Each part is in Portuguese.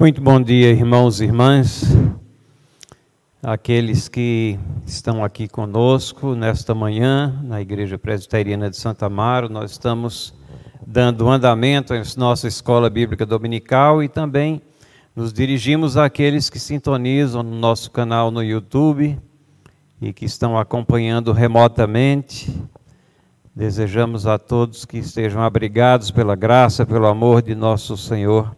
Muito bom dia, irmãos e irmãs, aqueles que estão aqui conosco nesta manhã na Igreja Presbiteriana de Santa Amaro. Nós estamos dando andamento à nossa escola bíblica dominical e também nos dirigimos àqueles que sintonizam no nosso canal no YouTube e que estão acompanhando remotamente. Desejamos a todos que estejam abrigados pela graça, pelo amor de nosso Senhor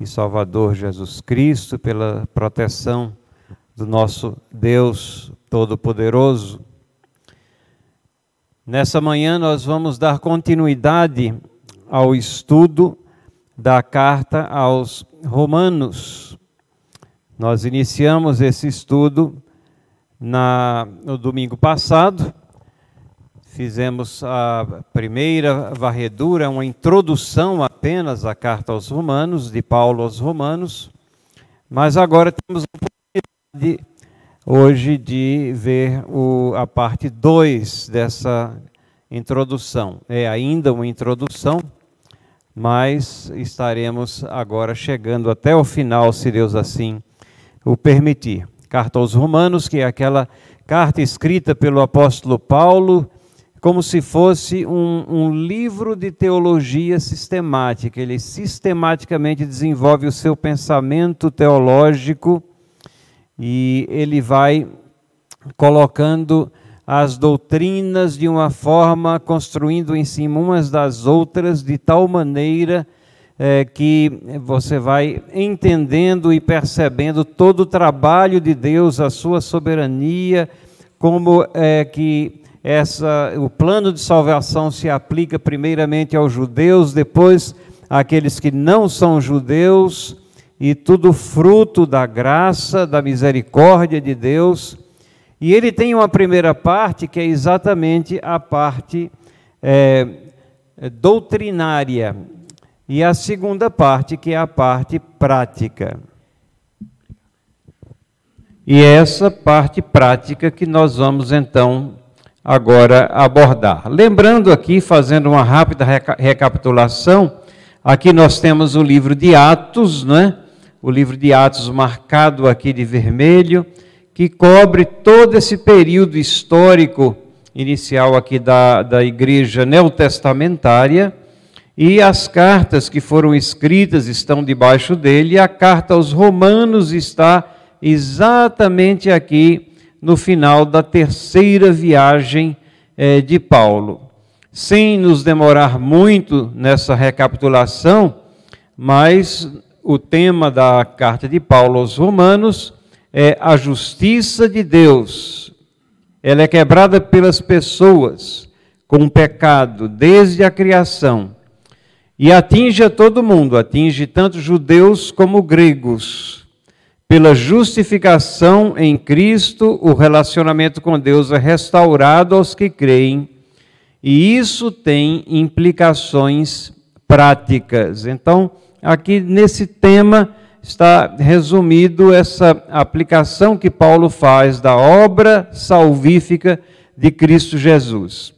e Salvador Jesus Cristo, pela proteção do nosso Deus Todo-Poderoso. Nessa manhã nós vamos dar continuidade ao estudo da carta aos Romanos. Nós iniciamos esse estudo na, no domingo passado Fizemos a primeira varredura, uma introdução apenas à carta aos Romanos, de Paulo aos Romanos, mas agora temos a oportunidade hoje de ver o, a parte 2 dessa introdução. É ainda uma introdução, mas estaremos agora chegando até o final, se Deus assim o permitir. Carta aos Romanos, que é aquela carta escrita pelo apóstolo Paulo como se fosse um, um, livro de teologia sistemática. Ele sistematicamente desenvolve o seu pensamento teológico e ele vai colocando as doutrinas de uma forma, construindo em cima umas das outras, de tal maneira é, que você vai entendendo e percebendo todo o trabalho de Deus, a sua soberania, como é que essa, o plano de salvação se aplica primeiramente aos judeus, depois àqueles que não são judeus, e tudo fruto da graça, da misericórdia de Deus. E ele tem uma primeira parte que é exatamente a parte é, doutrinária, e a segunda parte que é a parte prática. E é essa parte prática que nós vamos então agora abordar. Lembrando aqui, fazendo uma rápida recapitulação, aqui nós temos o livro de Atos, né? o livro de Atos marcado aqui de vermelho, que cobre todo esse período histórico inicial aqui da, da igreja neotestamentária, e as cartas que foram escritas estão debaixo dele, a carta aos Romanos está exatamente aqui no final da terceira viagem eh, de Paulo. Sem nos demorar muito nessa recapitulação, mas o tema da carta de Paulo aos Romanos é a justiça de Deus. Ela é quebrada pelas pessoas com o pecado desde a criação e atinge a todo mundo, atinge tanto judeus como gregos pela justificação em Cristo, o relacionamento com Deus é restaurado aos que creem, e isso tem implicações práticas. Então, aqui nesse tema está resumido essa aplicação que Paulo faz da obra salvífica de Cristo Jesus.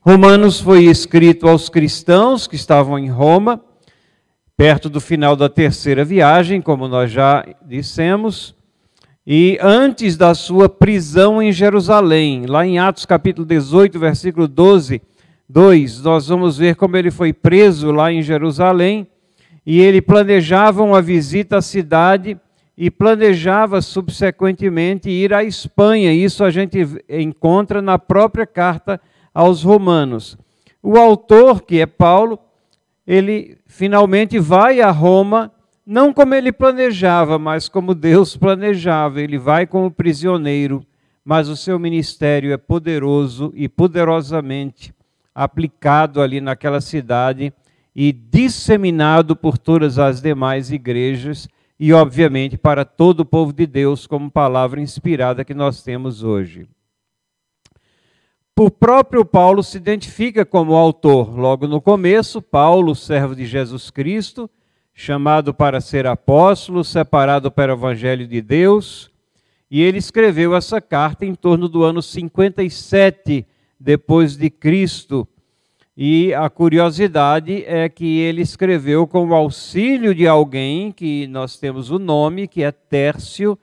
Romanos foi escrito aos cristãos que estavam em Roma perto do final da terceira viagem, como nós já dissemos, e antes da sua prisão em Jerusalém, lá em Atos capítulo 18, versículo 12, 2, nós vamos ver como ele foi preso lá em Jerusalém e ele planejava uma visita à cidade e planejava subsequentemente ir à Espanha. Isso a gente encontra na própria carta aos Romanos. O autor, que é Paulo, ele finalmente vai a Roma, não como ele planejava, mas como Deus planejava. Ele vai como prisioneiro, mas o seu ministério é poderoso e poderosamente aplicado ali naquela cidade e disseminado por todas as demais igrejas e, obviamente, para todo o povo de Deus, como palavra inspirada que nós temos hoje. O próprio Paulo se identifica como autor. Logo no começo, Paulo, servo de Jesus Cristo, chamado para ser apóstolo, separado para o evangelho de Deus, e ele escreveu essa carta em torno do ano 57 depois de Cristo. E a curiosidade é que ele escreveu com o auxílio de alguém que nós temos o nome, que é Tércio,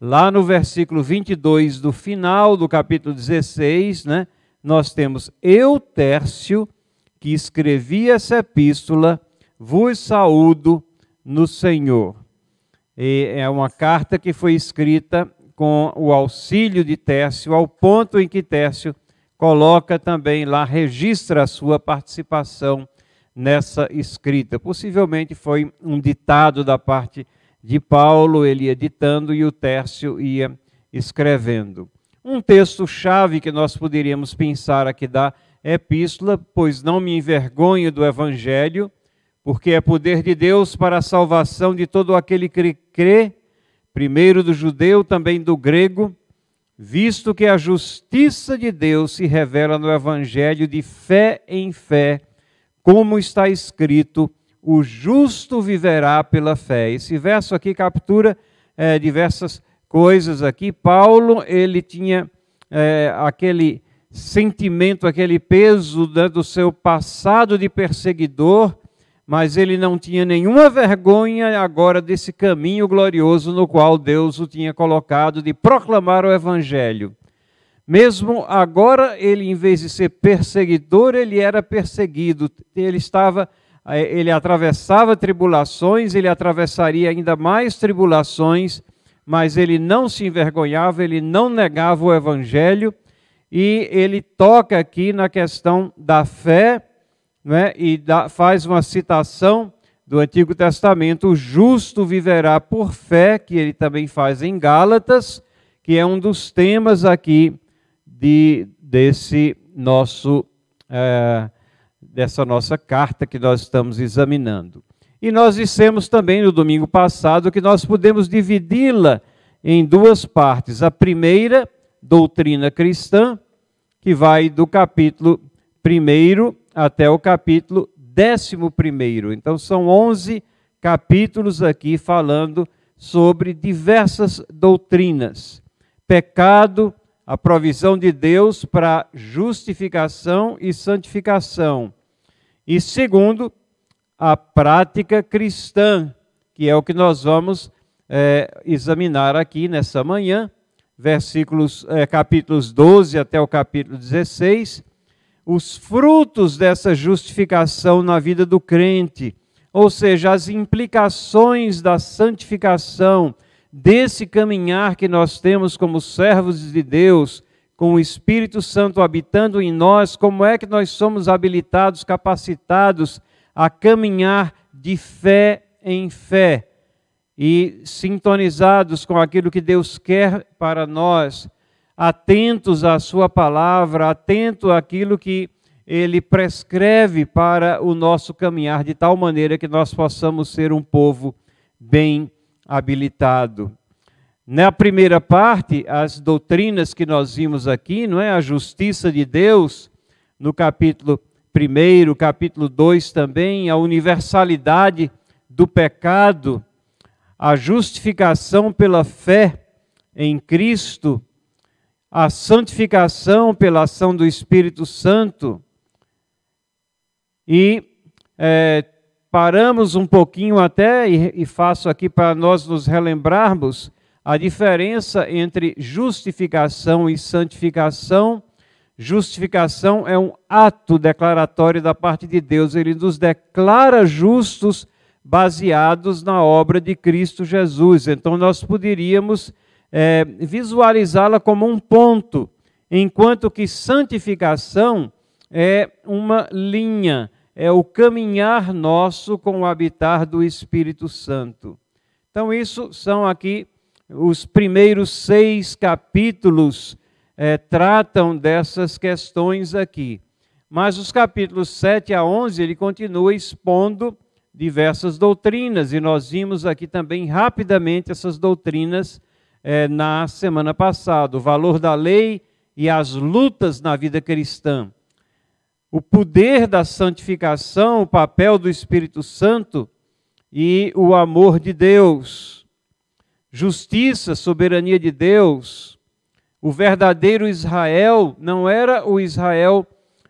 lá no versículo 22 do final do capítulo 16, né? Nós temos eu, Tércio, que escrevi essa epístola, vos saúdo no Senhor. E é uma carta que foi escrita com o auxílio de Tércio, ao ponto em que Tércio coloca também lá, registra a sua participação nessa escrita. Possivelmente foi um ditado da parte de Paulo, ele ia ditando e o Tércio ia escrevendo. Um texto-chave que nós poderíamos pensar aqui da epístola, pois não me envergonho do evangelho, porque é poder de Deus para a salvação de todo aquele que crê, primeiro do judeu, também do grego, visto que a justiça de Deus se revela no Evangelho de fé em fé, como está escrito: o justo viverá pela fé. Esse verso aqui captura é, diversas coisas aqui. Paulo ele tinha é, aquele sentimento, aquele peso né, do seu passado de perseguidor mas ele não tinha nenhuma vergonha agora desse caminho glorioso no qual Deus o tinha colocado de proclamar o evangelho. Mesmo agora, ele, em vez de ser perseguidor, ele era perseguido. Ele estava, ele atravessava tribulações, ele atravessaria ainda mais tribulações, mas ele não se envergonhava, ele não negava o evangelho, e ele toca aqui na questão da fé né, e dá, faz uma citação do Antigo Testamento: o justo viverá por fé, que ele também faz em Gálatas, que é um dos temas aqui de, desse nosso, é, dessa nossa carta que nós estamos examinando. E nós dissemos também no domingo passado que nós podemos dividi-la em duas partes. A primeira, doutrina cristã, que vai do capítulo 1 até o capítulo 11. Então, são 11 capítulos aqui falando sobre diversas doutrinas. Pecado, a provisão de Deus para justificação e santificação. E segundo, a prática cristã, que é o que nós vamos é, examinar aqui nessa manhã, versículos, é, capítulos 12 até o capítulo 16, os frutos dessa justificação na vida do crente, ou seja, as implicações da santificação, desse caminhar que nós temos como servos de Deus, com o Espírito Santo habitando em nós, como é que nós somos habilitados, capacitados a caminhar de fé em fé e sintonizados com aquilo que Deus quer para nós atentos à Sua palavra, atentos àquilo que Ele prescreve para o nosso caminhar, de tal maneira que nós possamos ser um povo bem habilitado. Na primeira parte, as doutrinas que nós vimos aqui, não é? A justiça de Deus, no capítulo 1, capítulo 2 também, a universalidade do pecado, a justificação pela fé em Cristo, a santificação pela ação do Espírito Santo e é, paramos um pouquinho até, e, e faço aqui para nós nos relembrarmos, a diferença entre justificação e santificação. Justificação é um ato declaratório da parte de Deus, ele nos declara justos baseados na obra de Cristo Jesus. Então nós poderíamos é, visualizá-la como um ponto, enquanto que santificação é uma linha, é o caminhar nosso com o habitar do Espírito Santo. Então, isso são aqui os primeiros seis capítulos é, tratam dessas questões aqui. Mas os capítulos 7 a 11, ele continua expondo diversas doutrinas, e nós vimos aqui também rapidamente essas doutrinas é, na semana passada, o valor da lei e as lutas na vida cristã. O poder da santificação, o papel do Espírito Santo e o amor de Deus. Justiça, soberania de Deus. O verdadeiro Israel não era o Israel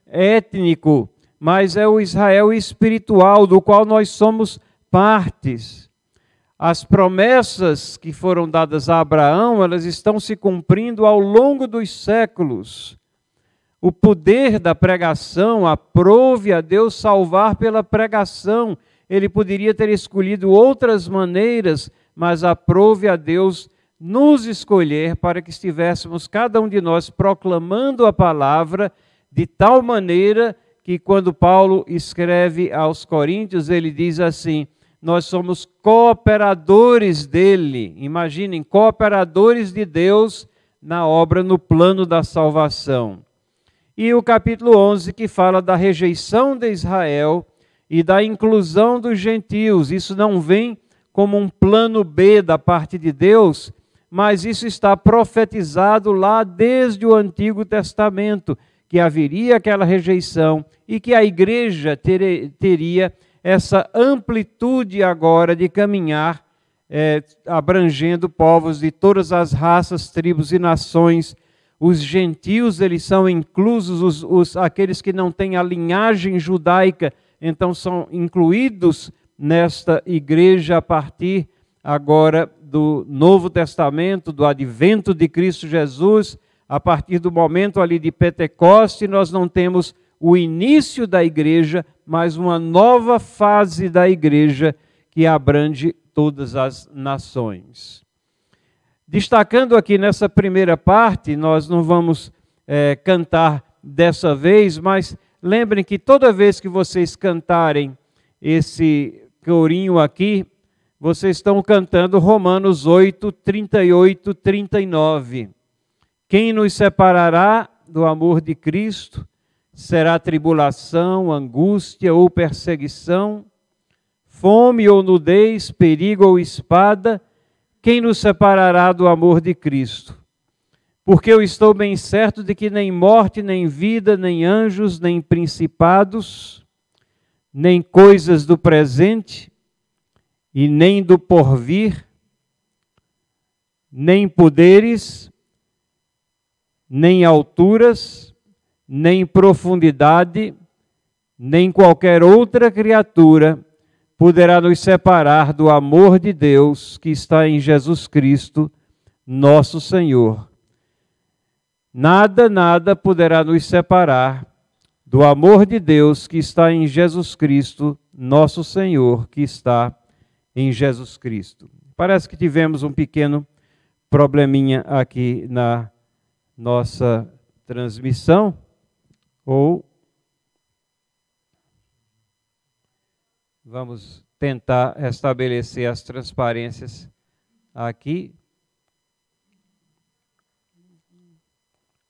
étnico mas é o Israel espiritual, do qual nós somos partes. As promessas que foram dadas a Abraão, elas estão se cumprindo ao longo dos séculos. O poder da pregação aprove a Deus salvar pela pregação. Ele poderia ter escolhido outras maneiras, mas aprove a Deus nos escolher para que estivéssemos cada um de nós proclamando a palavra de tal maneira que quando Paulo escreve aos Coríntios, ele diz assim: nós somos cooperadores dele. Imaginem, cooperadores de Deus na obra, no plano da salvação. E o capítulo 11, que fala da rejeição de Israel e da inclusão dos gentios. Isso não vem como um plano B da parte de Deus, mas isso está profetizado lá desde o Antigo Testamento, que haveria aquela rejeição e que a igreja ter, teria essa amplitude agora de caminhar, é, abrangendo povos de todas as raças, tribos e nações. Os gentios, eles são inclusos, os, os, aqueles que não têm a linhagem judaica, então são incluídos nesta igreja a partir agora do Novo Testamento, do advento de Cristo Jesus, a partir do momento ali de Pentecoste, nós não temos o início da igreja, mas uma nova fase da igreja que abrange todas as nações. Destacando aqui nessa primeira parte, nós não vamos é, cantar dessa vez, mas lembrem que toda vez que vocês cantarem esse corinho aqui, vocês estão cantando Romanos 8, 38, 39. Quem nos separará do amor de Cristo? Será tribulação, angústia ou perseguição, fome ou nudez, perigo ou espada? Quem nos separará do amor de Cristo? Porque eu estou bem certo de que nem morte, nem vida, nem anjos, nem principados, nem coisas do presente e nem do porvir, nem poderes, nem alturas, nem profundidade, nem qualquer outra criatura poderá nos separar do amor de Deus que está em Jesus Cristo, nosso Senhor. Nada, nada poderá nos separar do amor de Deus que está em Jesus Cristo, nosso Senhor, que está em Jesus Cristo. Parece que tivemos um pequeno probleminha aqui na nossa transmissão ou vamos tentar estabelecer as transparências aqui.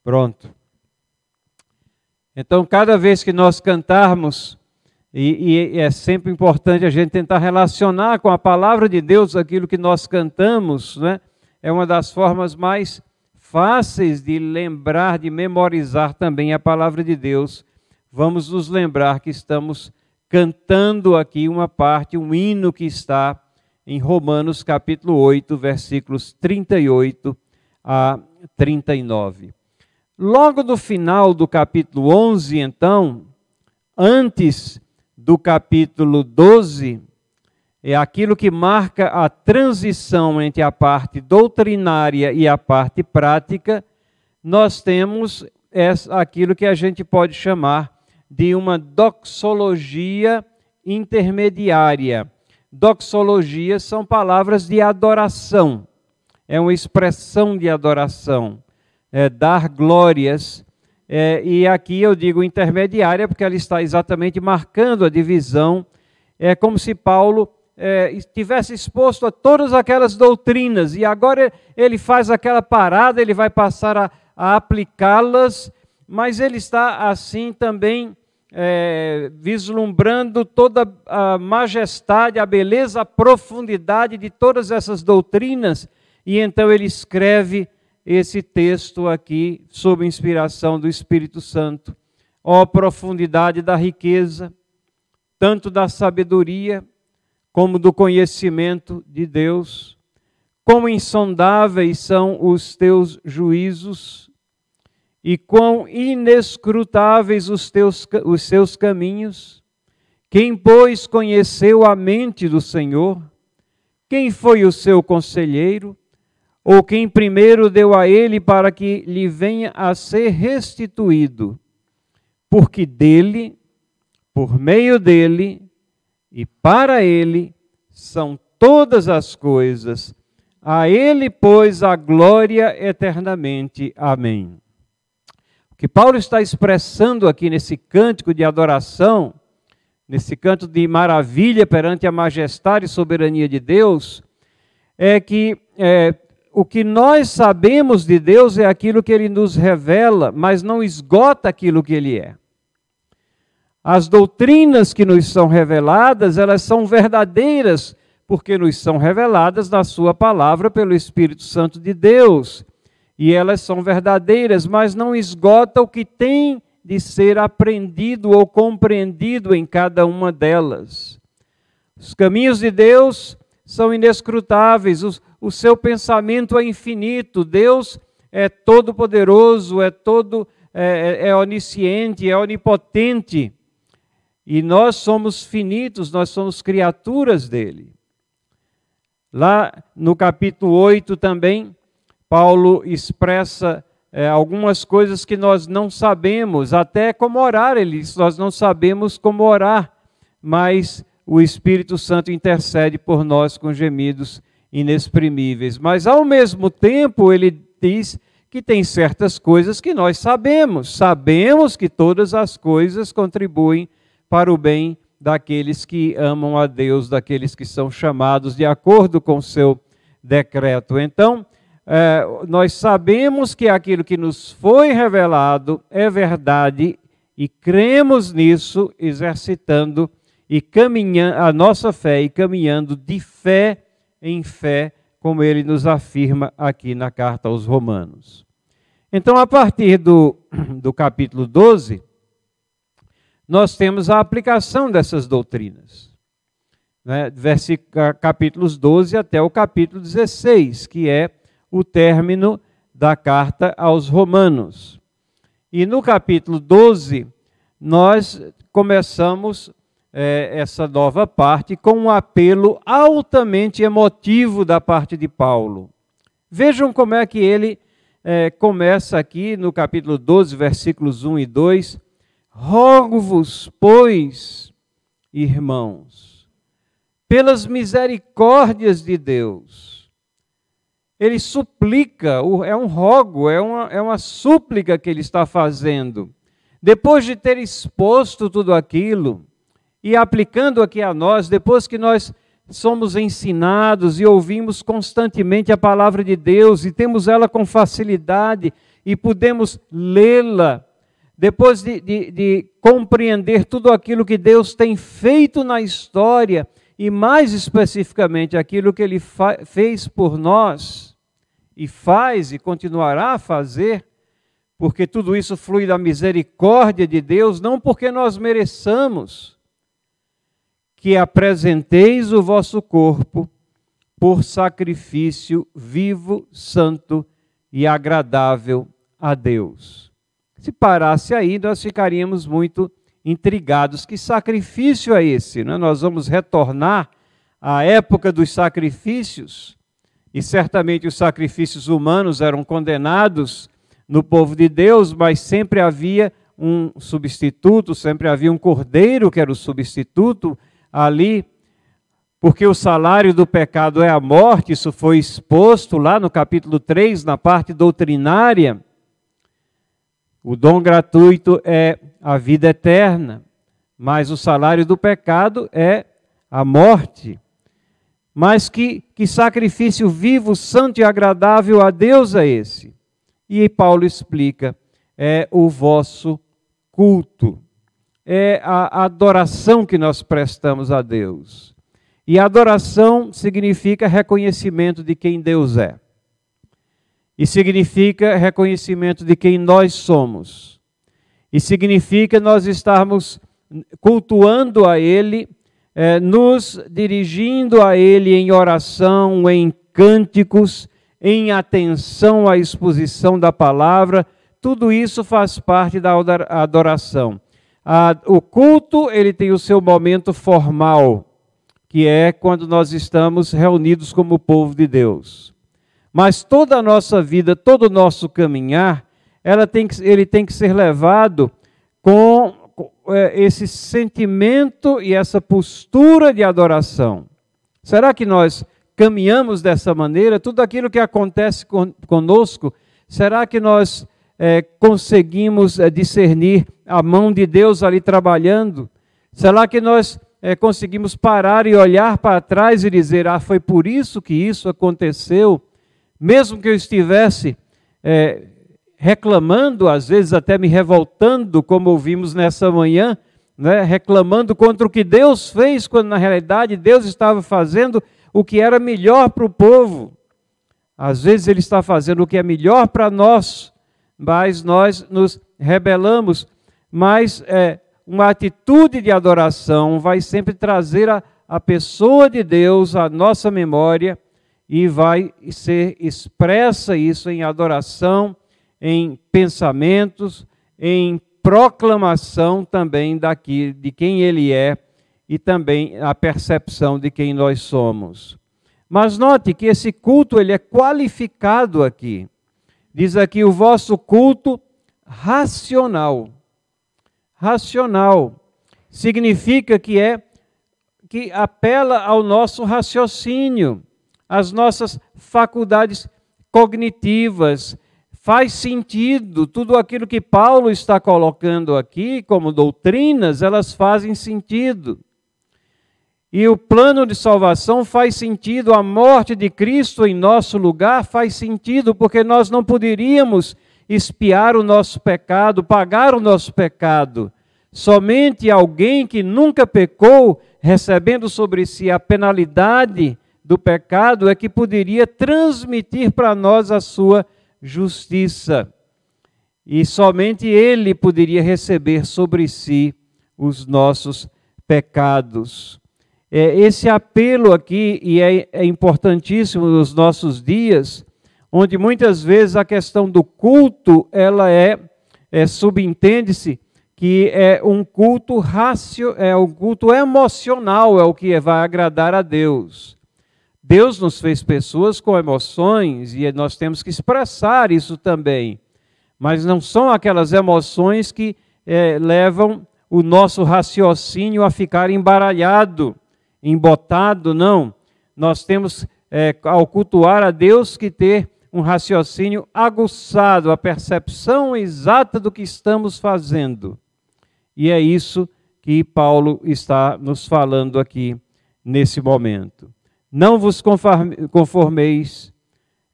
Pronto. Então, cada vez que nós cantarmos, e, e, é sempre importante a gente tentar relacionar com a palavra de Deus aquilo que nós cantamos, né? é uma das formas mais fáceis de lembrar, de memorizar também a palavra de Deus, vamos nos lembrar que estamos cantando aqui uma parte, um hino que está em Romanos capítulo 8, versículos 38 a 39. Logo no final do capítulo 11, então, antes do capítulo 12, é aquilo que marca a transição entre a parte doutrinária e a parte prática, nós temos aquilo que a gente pode chamar de uma doxologia intermediária. Doxologia são palavras de adoração, é uma expressão de adoração, é dar glórias. É, e aqui eu digo intermediária porque ela está exatamente marcando a divisão. É como se Paulo é, estivesse exposto a todas aquelas doutrinas e agora ele faz aquela parada, ele vai passar a, a aplicá-las, mas ele está assim também é, vislumbrando toda a majestade, a beleza, a profundidade de todas essas doutrinas, e então ele escreve esse texto aqui sob inspiração do Espírito Santo. Ó profundidade da riqueza, tanto da sabedoria como do conhecimento de Deus. Como insondáveis são os teus juízos e quão inescrutáveis os, teus, os seus caminhos? Quem, pois, conheceu a mente do Senhor? Quem foi o seu conselheiro? Ou quem primeiro deu a ele para que lhe venha a ser restituído? Porque dele, por meio dele e para ele são todas as coisas. A ele, pois, a glória eternamente. Amém que Paulo está expressando aqui nesse cântico de adoração, nesse canto de maravilha perante a majestade e soberania de Deus, é que é, o que nós sabemos de Deus é aquilo que ele nos revela, mas não esgota aquilo que ele é. As doutrinas que nos são reveladas, elas são verdadeiras, porque nos são reveladas na Sua palavra pelo Espírito Santo de Deus e elas são verdadeiras, mas não esgota o que tem de ser aprendido ou compreendido em cada uma delas. Os caminhos de Deus são inescrutáveis, o, o seu pensamento é infinito, Deus é todo-poderoso, é todo é, é, é onisciente, é onipotente. E nós somos finitos, nós somos criaturas dele. Lá no capítulo 8 também, Paulo expressa é, algumas coisas que nós não sabemos, até como orar, ele diz, nós não sabemos como orar, mas o Espírito Santo intercede por nós com gemidos inexprimíveis. Mas ao mesmo tempo, ele diz que tem certas coisas que nós sabemos. Sabemos que todas as coisas contribuem para o bem daqueles que amam a Deus, daqueles que são chamados de acordo com o seu decreto. Então, é, nós sabemos que aquilo que nos foi revelado é verdade e cremos nisso, exercitando e caminhando a nossa fé e caminhando de fé em fé, como ele nos afirma aqui na carta aos Romanos. Então, a partir do, do capítulo 12, nós temos a aplicação dessas doutrinas. Né? capítulos 12 até o capítulo 16, que é o término da carta aos Romanos. E no capítulo 12, nós começamos é, essa nova parte com um apelo altamente emotivo da parte de Paulo. Vejam como é que ele é, começa aqui no capítulo 12, versículos 1 e 2. Rogo-vos, pois, irmãos, pelas misericórdias de Deus, ele suplica, é um rogo, é uma, é uma súplica que ele está fazendo. Depois de ter exposto tudo aquilo e aplicando aqui a nós, depois que nós somos ensinados e ouvimos constantemente a palavra de Deus e temos ela com facilidade e podemos lê-la, depois de, de, de, compreender tudo aquilo que Deus tem feito na história e mais especificamente aquilo que Ele fez por nós e faz e continuará a fazer, porque tudo isso flui da misericórdia de Deus, não porque nós mereçamos, que apresenteis o vosso corpo por sacrifício vivo, santo e agradável a Deus. Se parasse aí, nós ficaríamos muito intrigados. Que sacrifício é esse? Né? Nós vamos retornar à época dos sacrifícios e certamente os sacrifícios humanos eram condenados no povo de Deus, mas sempre havia um substituto, sempre havia um cordeiro que era o substituto ali, porque o salário do pecado é a morte, isso foi exposto lá no capítulo 3, na parte doutrinária. O dom gratuito é a vida eterna, mas o salário do pecado é a morte. Mas que, que sacrifício vivo, santo e agradável a Deus é esse? E Paulo explica: é o vosso culto, é a adoração que nós prestamos a Deus. E adoração significa reconhecimento de quem Deus é. E significa reconhecimento de quem nós somos. E significa nós estarmos cultuando a Ele é, nos dirigindo a Ele em oração, em cânticos, em atenção à exposição da palavra, tudo isso faz parte da adoração. O culto, ele tem o seu momento formal, que é quando nós estamos reunidos como povo de Deus. Mas toda a nossa vida, todo o nosso caminhar, ela tem que, ele tem que ser levado com é, esse sentimento e essa postura de adoração. Será que nós caminhamos dessa maneira? Tudo aquilo que acontece conosco, será que nós é, conseguimos é, discernir a mão de Deus ali trabalhando? Será que nós é, conseguimos parar e olhar para trás e dizer: Ah, foi por isso que isso aconteceu? Mesmo que eu estivesse é, reclamando, às vezes até me revoltando, como ouvimos nessa manhã, né, reclamando contra o que Deus fez, quando na realidade Deus estava fazendo o que era melhor para o povo. Às vezes Ele está fazendo o que é melhor para nós, mas nós nos rebelamos. Mas é, uma atitude de adoração vai sempre trazer a, a pessoa de Deus à nossa memória e vai ser expressa isso em adoração em pensamentos, em proclamação também daqui de quem ele é e também a percepção de quem nós somos. Mas note que esse culto ele é qualificado aqui. Diz aqui o vosso culto racional. Racional significa que é que apela ao nosso raciocínio, às nossas faculdades cognitivas, faz sentido, tudo aquilo que Paulo está colocando aqui como doutrinas, elas fazem sentido. E o plano de salvação faz sentido, a morte de Cristo em nosso lugar faz sentido, porque nós não poderíamos espiar o nosso pecado, pagar o nosso pecado. Somente alguém que nunca pecou, recebendo sobre si a penalidade do pecado, é que poderia transmitir para nós a sua justiça. E somente Ele poderia receber sobre si os nossos pecados. É, esse apelo aqui, e é, é importantíssimo nos nossos dias, onde muitas vezes a questão do culto, ela é, é subentende-se que é um culto racio, é um culto emocional, é o que vai agradar a Deus. Deus nos fez pessoas com emoções e nós temos que expressar isso também. Mas não são aquelas emoções que é, levam o nosso raciocínio a ficar embaralhado, embotado, não. Nós temos, é, ao cultuar a Deus, que ter um raciocínio aguçado, a percepção exata do que estamos fazendo. E é isso que Paulo está nos falando aqui nesse momento. Não vos conformeis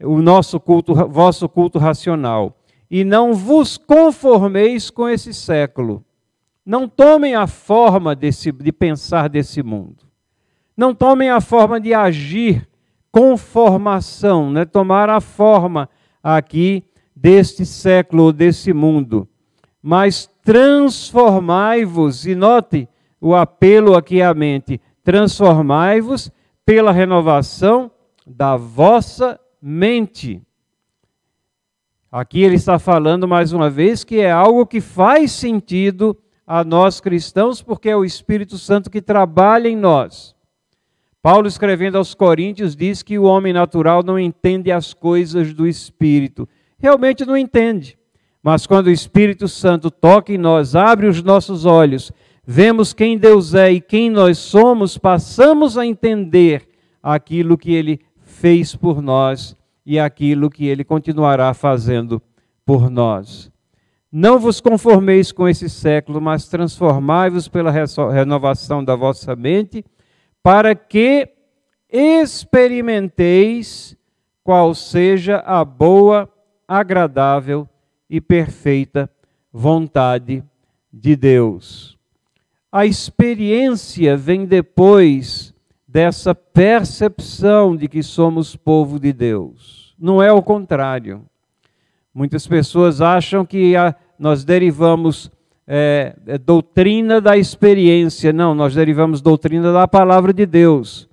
o nosso culto, vosso culto racional, e não vos conformeis com esse século. Não tomem a forma desse, de pensar desse mundo. Não tomem a forma de agir, conformação, né? tomar a forma aqui deste século, desse mundo. Mas transformai-vos, e note o apelo aqui à mente: transformai-vos pela renovação da vossa mente. Aqui ele está falando mais uma vez que é algo que faz sentido a nós cristãos, porque é o Espírito Santo que trabalha em nós. Paulo, escrevendo aos Coríntios, diz que o homem natural não entende as coisas do Espírito. Realmente não entende. Mas quando o Espírito Santo toca em nós, abre os nossos olhos vemos quem Deus é e quem nós somos, passamos a entender aquilo que Ele fez por nós e aquilo que Ele continuará fazendo por nós. Não vos conformeis com esse século, mas transformai-vos pela renovação da vossa mente, para que experimenteis qual seja a boa, agradável e perfeita vontade de Deus. A experiência vem depois dessa percepção de que somos povo de Deus. Não é o contrário. Muitas pessoas acham que a, nós derivamos é, é, doutrina da experiência. Não, nós derivamos doutrina da palavra de Deus.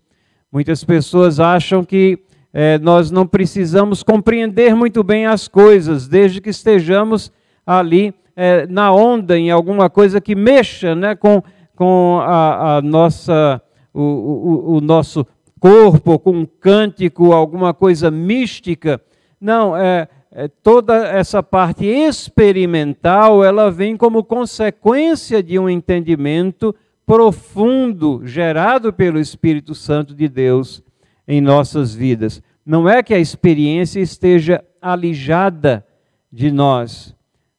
Muitas pessoas acham que é, nós não precisamos compreender muito bem as coisas, desde que estejamos ali é, na onda, em alguma coisa que mexa né, com, com a, a nossa, o, o, o nosso corpo, com um cântico, alguma coisa mística. Não, é, é, toda essa parte experimental, ela vem como consequência de um entendimento profundo gerado pelo Espírito Santo de Deus em nossas vidas. Não é que a experiência esteja alijada de nós,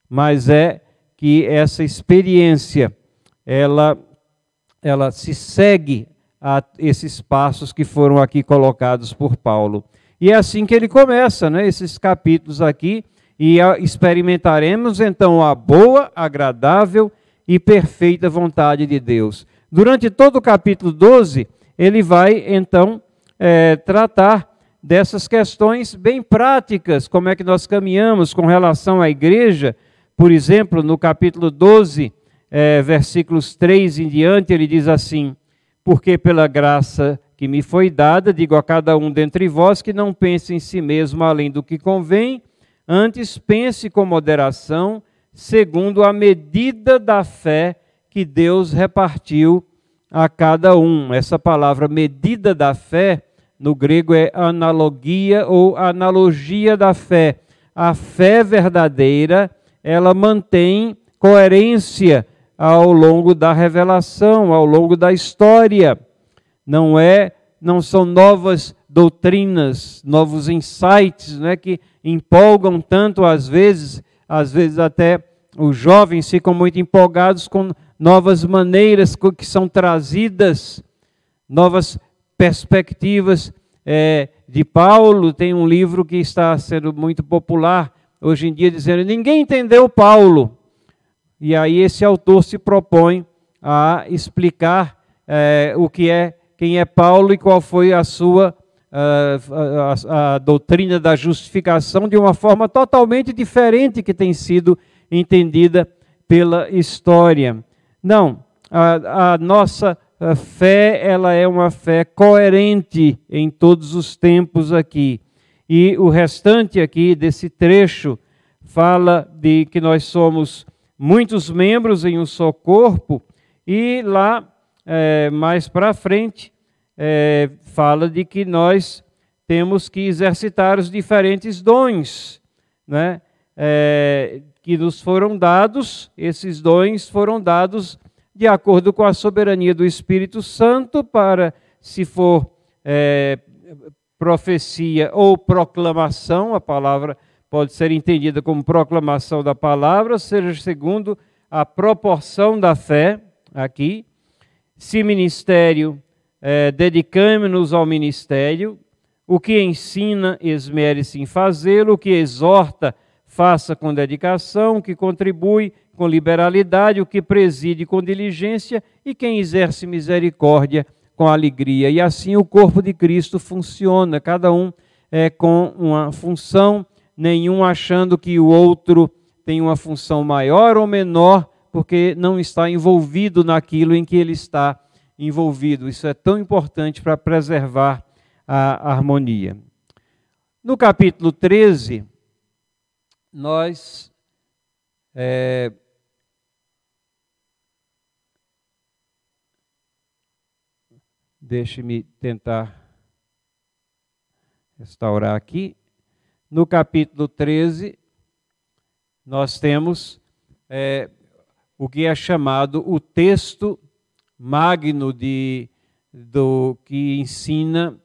mas é que essa experiência ela ela se segue a esses passos que foram aqui colocados por Paulo. E é assim que ele começa, né, esses capítulos aqui, e experimentaremos então a boa, agradável e perfeita vontade de Deus. Durante todo o capítulo 12, ele vai então é, tratar dessas questões bem práticas, como é que nós caminhamos com relação à igreja. Por exemplo, no capítulo 12, é, versículos 3 em diante, ele diz assim: Porque pela graça que me foi dada, digo a cada um dentre vós que não pense em si mesmo além do que convém, antes pense com moderação, segundo a medida da fé que Deus repartiu a cada um. Essa palavra medida da fé no grego é analogia ou analogia da fé. A fé verdadeira, ela mantém coerência ao longo da revelação, ao longo da história. Não é, não são novas doutrinas, novos insights, né, que empolgam tanto às vezes, às vezes até os jovens ficam muito empolgados com novas maneiras que são trazidas, novas perspectivas é, de Paulo. Tem um livro que está sendo muito popular hoje em dia, dizendo: ninguém entendeu Paulo. E aí esse autor se propõe a explicar é, o que é, quem é Paulo e qual foi a sua a, a, a, doutrina da justificação de uma forma totalmente diferente que tem sido entendida pela história. Não, a, a nossa a fé ela é uma fé coerente em todos os tempos aqui. E o restante aqui desse trecho fala de que nós somos muitos membros em um só corpo, e lá é, mais para frente é, fala de que nós temos que exercitar os diferentes dons, né? É, que nos foram dados, esses dons foram dados de acordo com a soberania do Espírito Santo, para, se for é, profecia ou proclamação, a palavra pode ser entendida como proclamação da palavra, seja segundo a proporção da fé, aqui. Se ministério, é, dedicamos-nos ao ministério, o que ensina, esmere-se em fazê-lo, o que exorta, faça com dedicação, o que contribui, com liberalidade, o que preside com diligência e quem exerce misericórdia com alegria. E assim o corpo de Cristo funciona, cada um é com uma função, nenhum achando que o outro tem uma função maior ou menor, porque não está envolvido naquilo em que ele está envolvido. Isso é tão importante para preservar a harmonia. No capítulo 13, nós é, Deixe-me tentar restaurar aqui. No capítulo 13, nós temos é, o que é chamado o texto magno de, do que ensina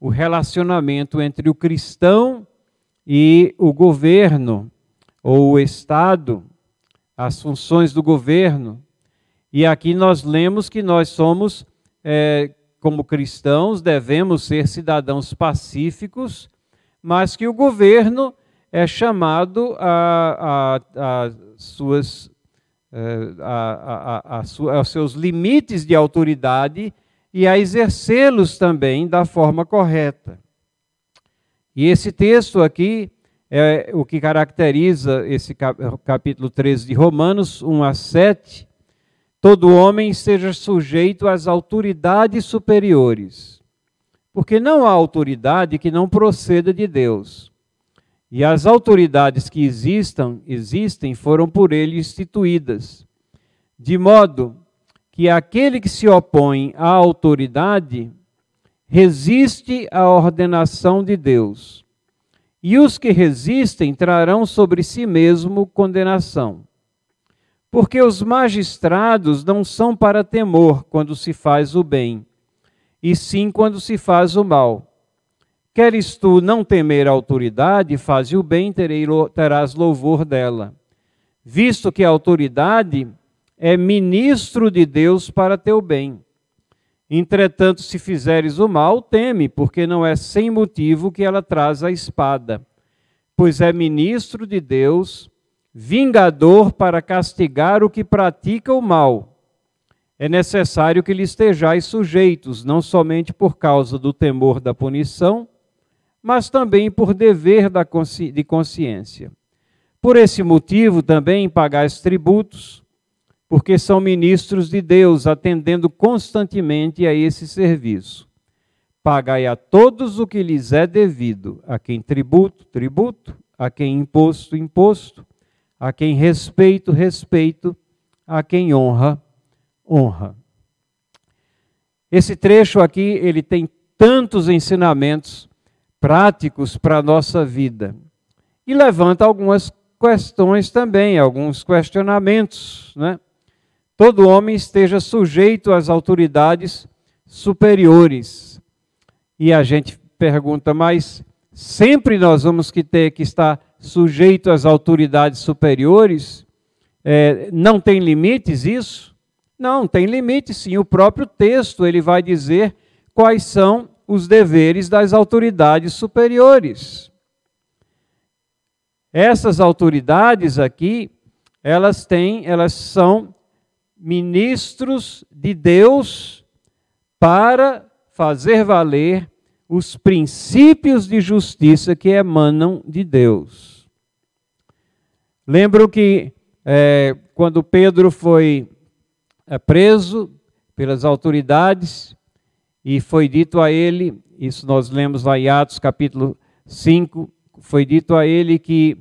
o relacionamento entre o cristão e o governo ou o Estado, as funções do governo. E aqui nós lemos que nós somos é, como cristãos, devemos ser cidadãos pacíficos, mas que o governo é chamado a, a, a suas, eh, a, a, aos seus limites de autoridade e a exercê-los também da forma correta. E esse texto aqui é o que caracteriza esse capítulo 13 de Romanos 1 a 7, todo homem seja sujeito às autoridades superiores, porque não há autoridade que não proceda de Deus. E as autoridades que existam, existem foram por ele instituídas, de modo que aquele que se opõe à autoridade resiste à ordenação de Deus. E os que resistem trarão sobre si mesmo condenação. Porque os magistrados não são para temor quando se faz o bem, e sim quando se faz o mal. Queres tu não temer a autoridade, faze o bem, terás louvor dela. Visto que a autoridade é ministro de Deus para teu bem. Entretanto, se fizeres o mal, teme, porque não é sem motivo que ela traz a espada, pois é ministro de Deus, vingador para castigar o que pratica o mal. É necessário que lhe estejais sujeitos, não somente por causa do temor da punição, mas também por dever de consciência. Por esse motivo também pagais tributos, porque são ministros de Deus, atendendo constantemente a esse serviço. Pagai a todos o que lhes é devido, a quem tributo, tributo, a quem imposto, imposto, a quem respeito, respeito, a quem honra, honra. Esse trecho aqui, ele tem tantos ensinamentos práticos para a nossa vida. E levanta algumas questões também, alguns questionamentos. Né? Todo homem esteja sujeito às autoridades superiores. E a gente pergunta, mas sempre nós vamos que ter que estar sujeito às autoridades superiores? É, não tem limites isso? Não, tem limites sim. O próprio texto ele vai dizer quais são os deveres das autoridades superiores. Essas autoridades aqui, elas têm, elas são ministros de Deus para fazer valer os princípios de justiça que emanam de Deus. Lembro que é, quando Pedro foi é, preso pelas autoridades, e foi dito a ele, isso nós lemos lá em Atos capítulo 5, foi dito a ele que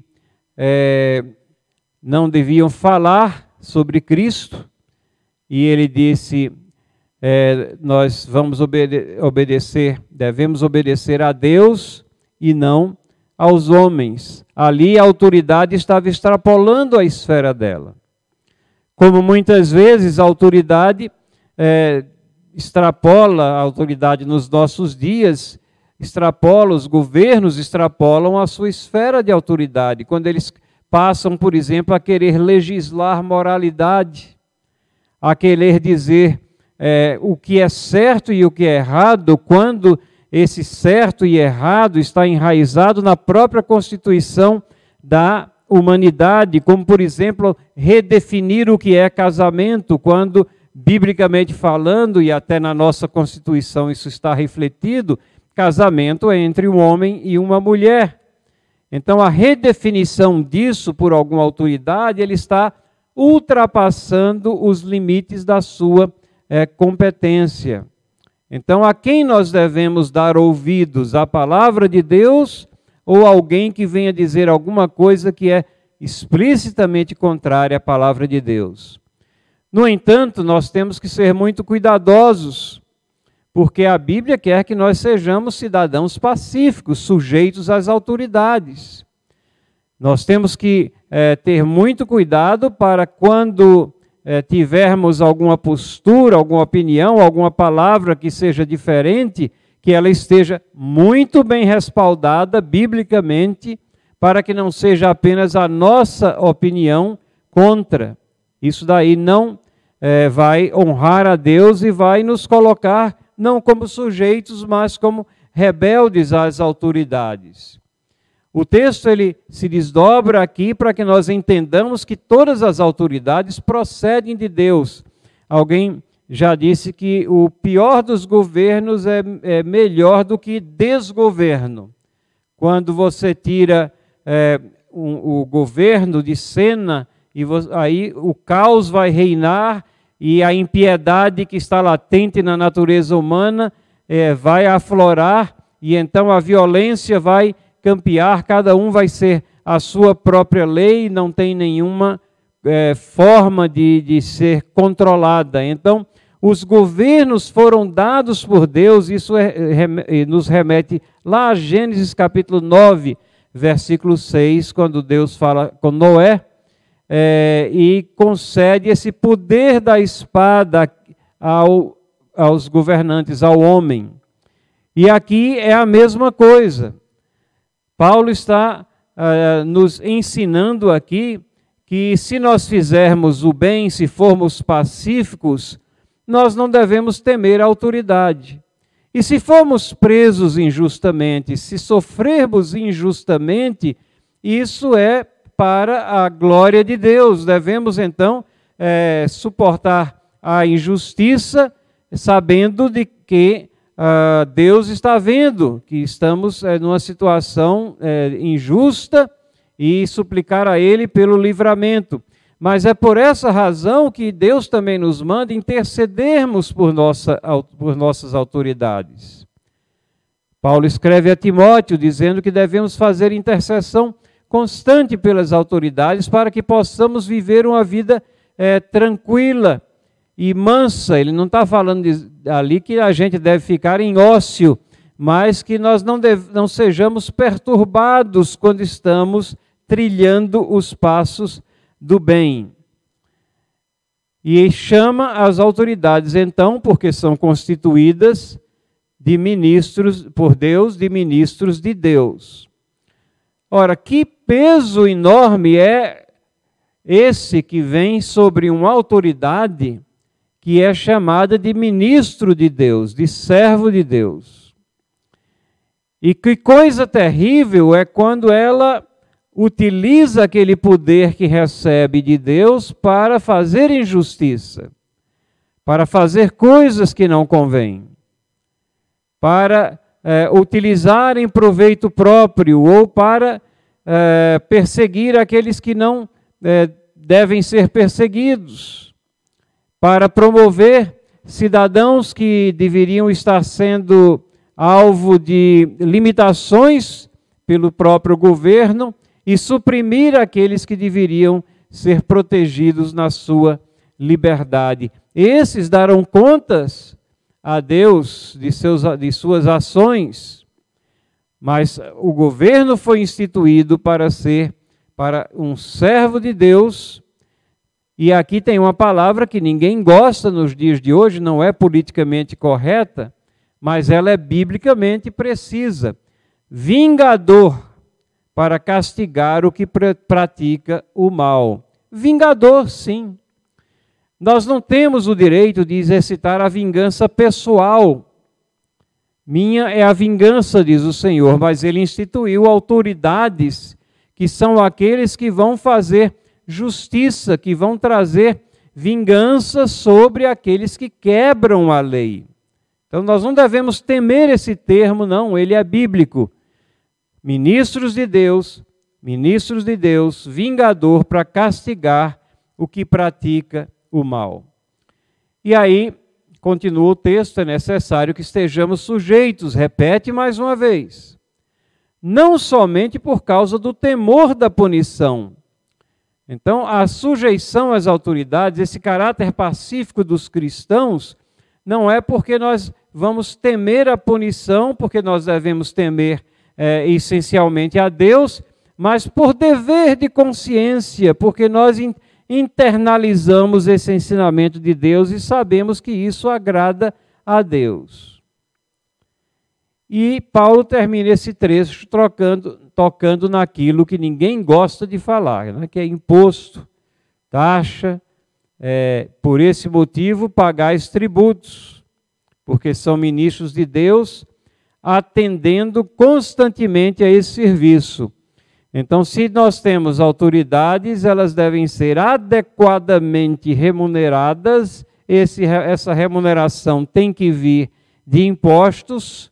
é, não deviam falar sobre Cristo, e ele disse: é, Nós vamos obede obedecer, devemos obedecer a Deus e não aos homens. Ali a autoridade estava extrapolando a esfera dela. Como muitas vezes a autoridade é, extrapola a autoridade nos nossos dias, extrapola, os governos extrapolam a sua esfera de autoridade, quando eles passam, por exemplo, a querer legislar moralidade, a querer dizer é, o que é certo e o que é errado, quando esse certo e errado está enraizado na própria constituição da humanidade, como, por exemplo, redefinir o que é casamento, quando biblicamente falando, e até na nossa Constituição isso está refletido, casamento é entre um homem e uma mulher. Então, a redefinição disso por alguma autoridade, ele está ultrapassando os limites da sua é, competência. Então, a quem nós devemos dar ouvidos? A palavra de Deus ou alguém que venha dizer alguma coisa que é explicitamente contrária à palavra de Deus? No entanto, nós temos que ser muito cuidadosos, porque a Bíblia quer que nós sejamos cidadãos pacíficos, sujeitos às autoridades. Nós temos que é, ter muito cuidado para quando é, tivermos alguma postura, alguma opinião, alguma palavra que seja diferente, que ela esteja muito bem respaldada biblicamente, para que não seja apenas a nossa opinião contra. Isso daí não é, vai honrar a Deus e vai nos colocar não como sujeitos, mas como rebeldes às autoridades. O texto ele se desdobra aqui para que nós entendamos que todas as autoridades procedem de Deus. Alguém já disse que o pior dos governos é, é melhor do que desgoverno. Quando você tira é, um, o governo de cena, e você, aí o caos vai reinar e a impiedade que está latente na natureza humana é, vai aflorar e então a violência vai campear, cada um vai ser a sua própria lei, não tem nenhuma é, forma de, de ser controlada. Então, os governos foram dados por Deus, isso é, nos remete lá a Gênesis capítulo 9, versículo 6, quando Deus fala com Noé é, e concede esse poder da espada ao, aos governantes, ao homem. E aqui é a mesma coisa. Paulo está uh, nos ensinando aqui que se nós fizermos o bem, se formos pacíficos, nós não devemos temer a autoridade. E se formos presos injustamente, se sofrermos injustamente, isso é para a glória de Deus. Devemos então é, suportar a injustiça, sabendo de que uh, Deus está vendo que estamos é, numa situação é, injusta e suplicar a Ele pelo livramento. Mas é por essa razão que Deus também nos manda intercedermos por, nossa, por nossas autoridades. Paulo escreve a Timóteo dizendo que devemos fazer intercessão constante pelas autoridades para que possamos viver uma vida é, tranquila e mansa. Ele não está falando de, ali que a gente deve ficar em ócio, mas que nós não, deve, não sejamos perturbados quando estamos trilhando os passos do bem. E chama as autoridades, então, porque são constituídas de ministros por Deus, de ministros de Deus. Ora, que peso enorme é esse que vem sobre uma autoridade que é chamada de ministro de Deus, de servo de Deus. E que coisa terrível é quando ela utiliza aquele poder que recebe de Deus para fazer injustiça, para fazer coisas que não convêm, para é, utilizar em proveito próprio ou para é, perseguir aqueles que não é, devem ser perseguidos para promover cidadãos que deveriam estar sendo alvo de limitações pelo próprio governo e suprimir aqueles que deveriam ser protegidos na sua liberdade. Esses darão contas a Deus de, seus, de suas ações, mas o governo foi instituído para ser para um servo de Deus e aqui tem uma palavra que ninguém gosta nos dias de hoje, não é politicamente correta, mas ela é biblicamente precisa. Vingador para castigar o que pratica o mal. Vingador, sim. Nós não temos o direito de exercitar a vingança pessoal. Minha é a vingança, diz o Senhor, mas ele instituiu autoridades que são aqueles que vão fazer justiça, que vão trazer vingança sobre aqueles que quebram a lei. Então nós não devemos temer esse termo, não, ele é bíblico. Ministros de Deus, ministros de Deus, vingador para castigar o que pratica o mal. E aí, continua o texto, é necessário que estejamos sujeitos, repete mais uma vez. Não somente por causa do temor da punição, então, a sujeição às autoridades, esse caráter pacífico dos cristãos, não é porque nós vamos temer a punição, porque nós devemos temer é, essencialmente a Deus, mas por dever de consciência, porque nós internalizamos esse ensinamento de Deus e sabemos que isso agrada a Deus. E Paulo termina esse trecho trocando, tocando naquilo que ninguém gosta de falar, né? que é imposto, taxa. É, por esse motivo, pagais tributos, porque são ministros de Deus, atendendo constantemente a esse serviço. Então, se nós temos autoridades, elas devem ser adequadamente remuneradas. Esse, essa remuneração tem que vir de impostos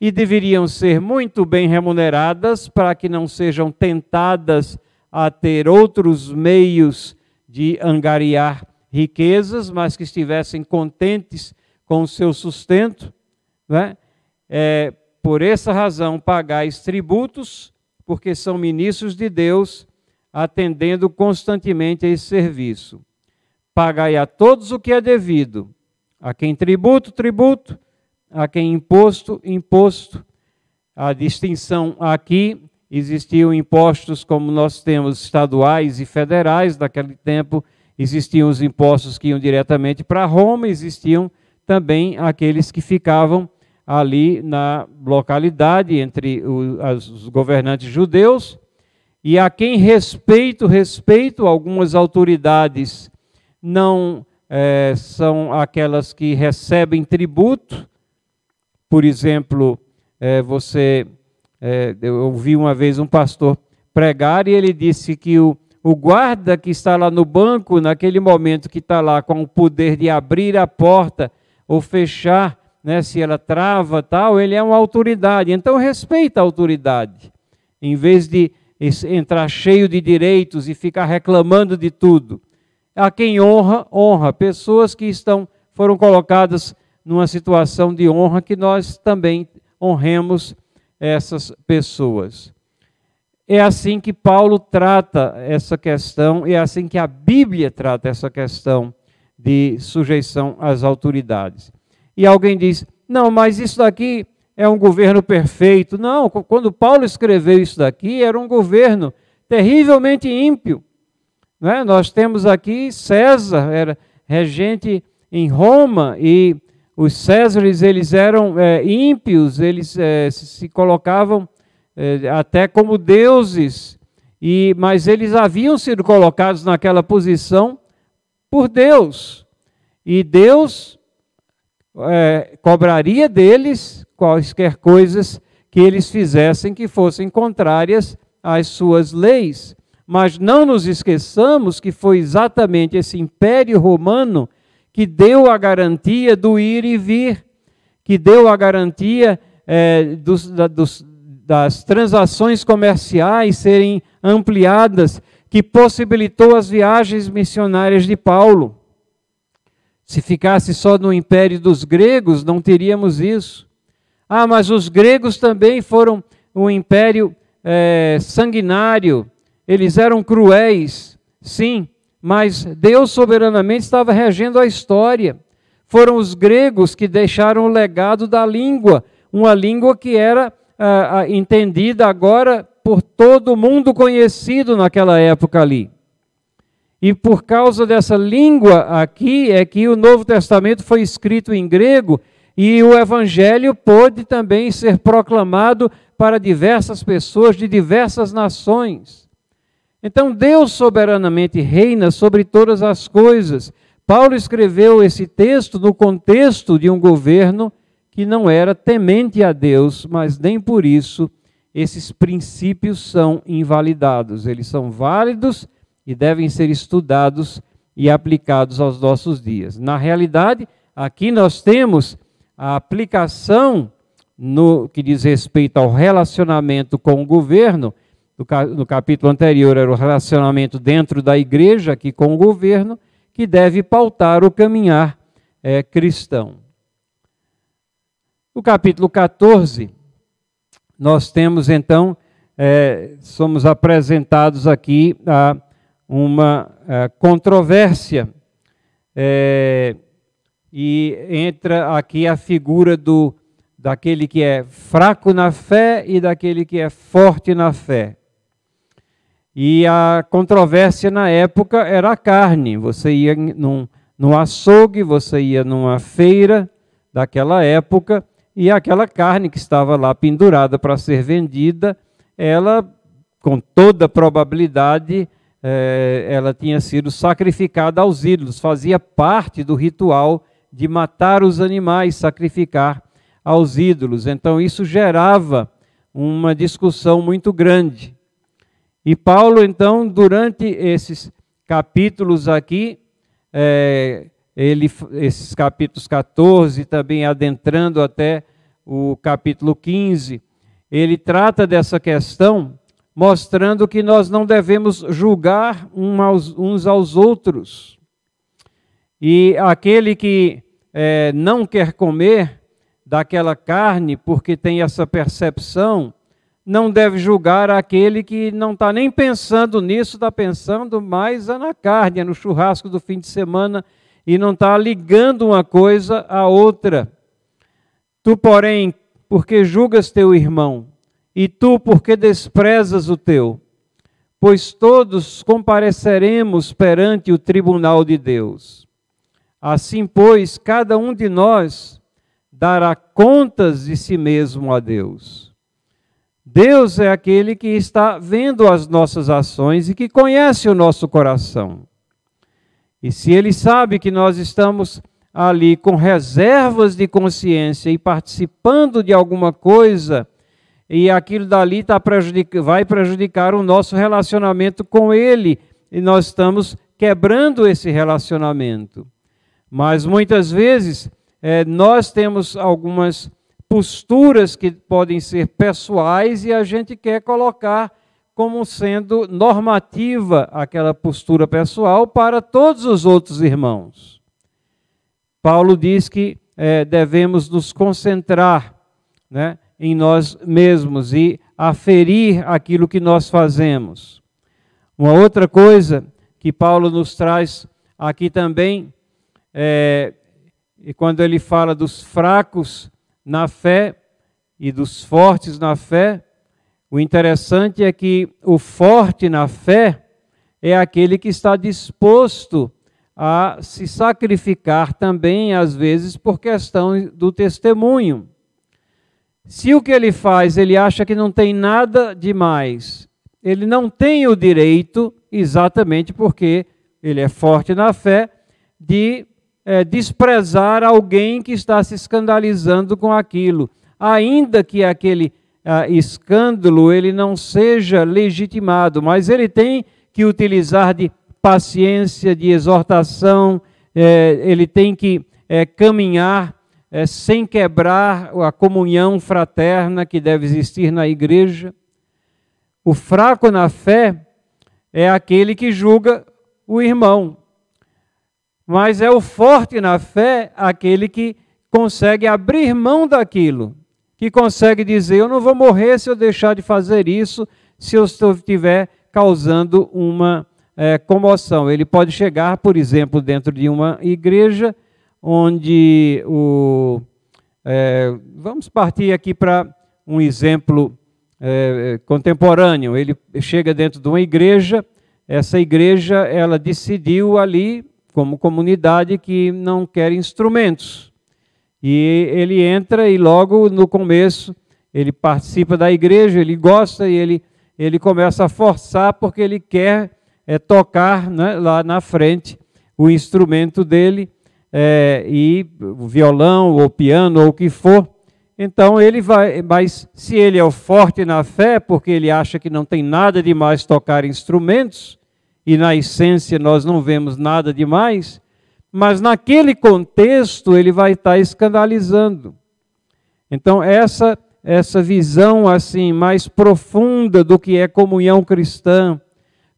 e deveriam ser muito bem remuneradas para que não sejam tentadas a ter outros meios de angariar riquezas, mas que estivessem contentes com o seu sustento, né? É, por essa razão pagais tributos, porque são ministros de Deus, atendendo constantemente a esse serviço. Pagai a todos o que é devido, a quem tributo, tributo, a quem imposto, imposto. A distinção aqui existiam impostos como nós temos estaduais e federais, naquele tempo existiam os impostos que iam diretamente para Roma, existiam também aqueles que ficavam ali na localidade entre os governantes judeus, e a quem respeito, respeito, algumas autoridades não é, são aquelas que recebem tributo. Por exemplo, é, você, é, eu ouvi uma vez um pastor pregar e ele disse que o, o guarda que está lá no banco, naquele momento que está lá com o poder de abrir a porta ou fechar, né, se ela trava tal, ele é uma autoridade. Então respeita a autoridade. Em vez de entrar cheio de direitos e ficar reclamando de tudo. A quem honra, honra. Pessoas que estão foram colocadas numa situação de honra que nós também honremos essas pessoas. É assim que Paulo trata essa questão, é assim que a Bíblia trata essa questão de sujeição às autoridades. E alguém diz: não, mas isso daqui é um governo perfeito. Não, quando Paulo escreveu isso daqui, era um governo terrivelmente ímpio. É? Nós temos aqui César, era regente em Roma, e os Césares eles eram é, ímpios, eles é, se colocavam é, até como deuses, e mas eles haviam sido colocados naquela posição por Deus. E Deus é, cobraria deles quaisquer coisas que eles fizessem que fossem contrárias às suas leis. Mas não nos esqueçamos que foi exatamente esse Império Romano que deu a garantia do ir e vir, que deu a garantia é, dos, da, dos, das transações comerciais serem ampliadas, que possibilitou as viagens missionárias de Paulo. Se ficasse só no império dos gregos, não teríamos isso. Ah, mas os gregos também foram um império é, sanguinário, eles eram cruéis, sim, mas Deus soberanamente estava regendo a história. Foram os gregos que deixaram o legado da língua, uma língua que era ah, ah, entendida agora por todo mundo conhecido naquela época ali. E por causa dessa língua aqui é que o Novo Testamento foi escrito em grego e o evangelho pôde também ser proclamado para diversas pessoas de diversas nações. Então Deus soberanamente reina sobre todas as coisas. Paulo escreveu esse texto no contexto de um governo que não era temente a Deus, mas nem por isso esses princípios são invalidados. Eles são válidos e devem ser estudados e aplicados aos nossos dias. Na realidade, aqui nós temos a aplicação no que diz respeito ao relacionamento com o governo. No capítulo anterior era o relacionamento dentro da igreja, aqui com o governo, que deve pautar o caminhar é, cristão. No capítulo 14, nós temos então, é, somos apresentados aqui a uma a controvérsia. É, e entra aqui a figura do daquele que é fraco na fé e daquele que é forte na fé. E a controvérsia na época era a carne. Você ia num, num açougue, você ia numa feira daquela época, e aquela carne que estava lá pendurada para ser vendida, ela, com toda probabilidade, é, ela tinha sido sacrificada aos ídolos, fazia parte do ritual de matar os animais, sacrificar aos ídolos. Então isso gerava uma discussão muito grande. E Paulo, então, durante esses capítulos aqui, é, ele, esses capítulos 14, também adentrando até o capítulo 15, ele trata dessa questão mostrando que nós não devemos julgar uns aos outros. E aquele que é, não quer comer daquela carne, porque tem essa percepção, não deve julgar aquele que não está nem pensando nisso, está pensando mais é na carne, é no churrasco do fim de semana e não está ligando uma coisa à outra. Tu, porém, porque julgas teu irmão, e tu, porque desprezas o teu? Pois todos compareceremos perante o tribunal de Deus. Assim, pois, cada um de nós dará contas de si mesmo a Deus. Deus é aquele que está vendo as nossas ações e que conhece o nosso coração. E se ele sabe que nós estamos ali com reservas de consciência e participando de alguma coisa, e aquilo dali tá prejudica, vai prejudicar o nosso relacionamento com ele, e nós estamos quebrando esse relacionamento. Mas muitas vezes é, nós temos algumas posturas que podem ser pessoais e a gente quer colocar como sendo normativa aquela postura pessoal para todos os outros irmãos. Paulo diz que é, devemos nos concentrar né, em nós mesmos e aferir aquilo que nós fazemos. Uma outra coisa que Paulo nos traz aqui também é, quando ele fala dos fracos na fé e dos fortes na fé, o interessante é que o forte na fé é aquele que está disposto a se sacrificar também, às vezes, por questão do testemunho. Se o que ele faz ele acha que não tem nada demais, ele não tem o direito, exatamente porque ele é forte na fé, de é, desprezar alguém que está se escandalizando com aquilo, ainda que aquele ah, escândalo ele não seja legitimado, mas ele tem que utilizar de paciência, de exortação, é, ele tem que é, caminhar é, sem quebrar a comunhão fraterna que deve existir na igreja. O fraco na fé é aquele que julga o irmão, mas é o forte na fé aquele que consegue abrir mão daquilo, que consegue dizer: Eu não vou morrer se eu deixar de fazer isso, se eu estiver causando uma é, comoção. Ele pode chegar, por exemplo, dentro de uma igreja onde o. É, vamos partir aqui para um exemplo é, contemporâneo. Ele chega dentro de uma igreja, essa igreja ela decidiu ali como comunidade que não quer instrumentos. E ele entra e logo no começo ele participa da igreja, ele gosta e ele, ele começa a forçar porque ele quer é, tocar né, lá na frente o instrumento dele, é, e o violão ou piano ou o que for. Então ele vai, mas se ele é o forte na fé, porque ele acha que não tem nada de mais tocar instrumentos, e na essência nós não vemos nada demais, mas naquele contexto ele vai estar escandalizando. Então essa essa visão assim mais profunda do que é comunhão cristã,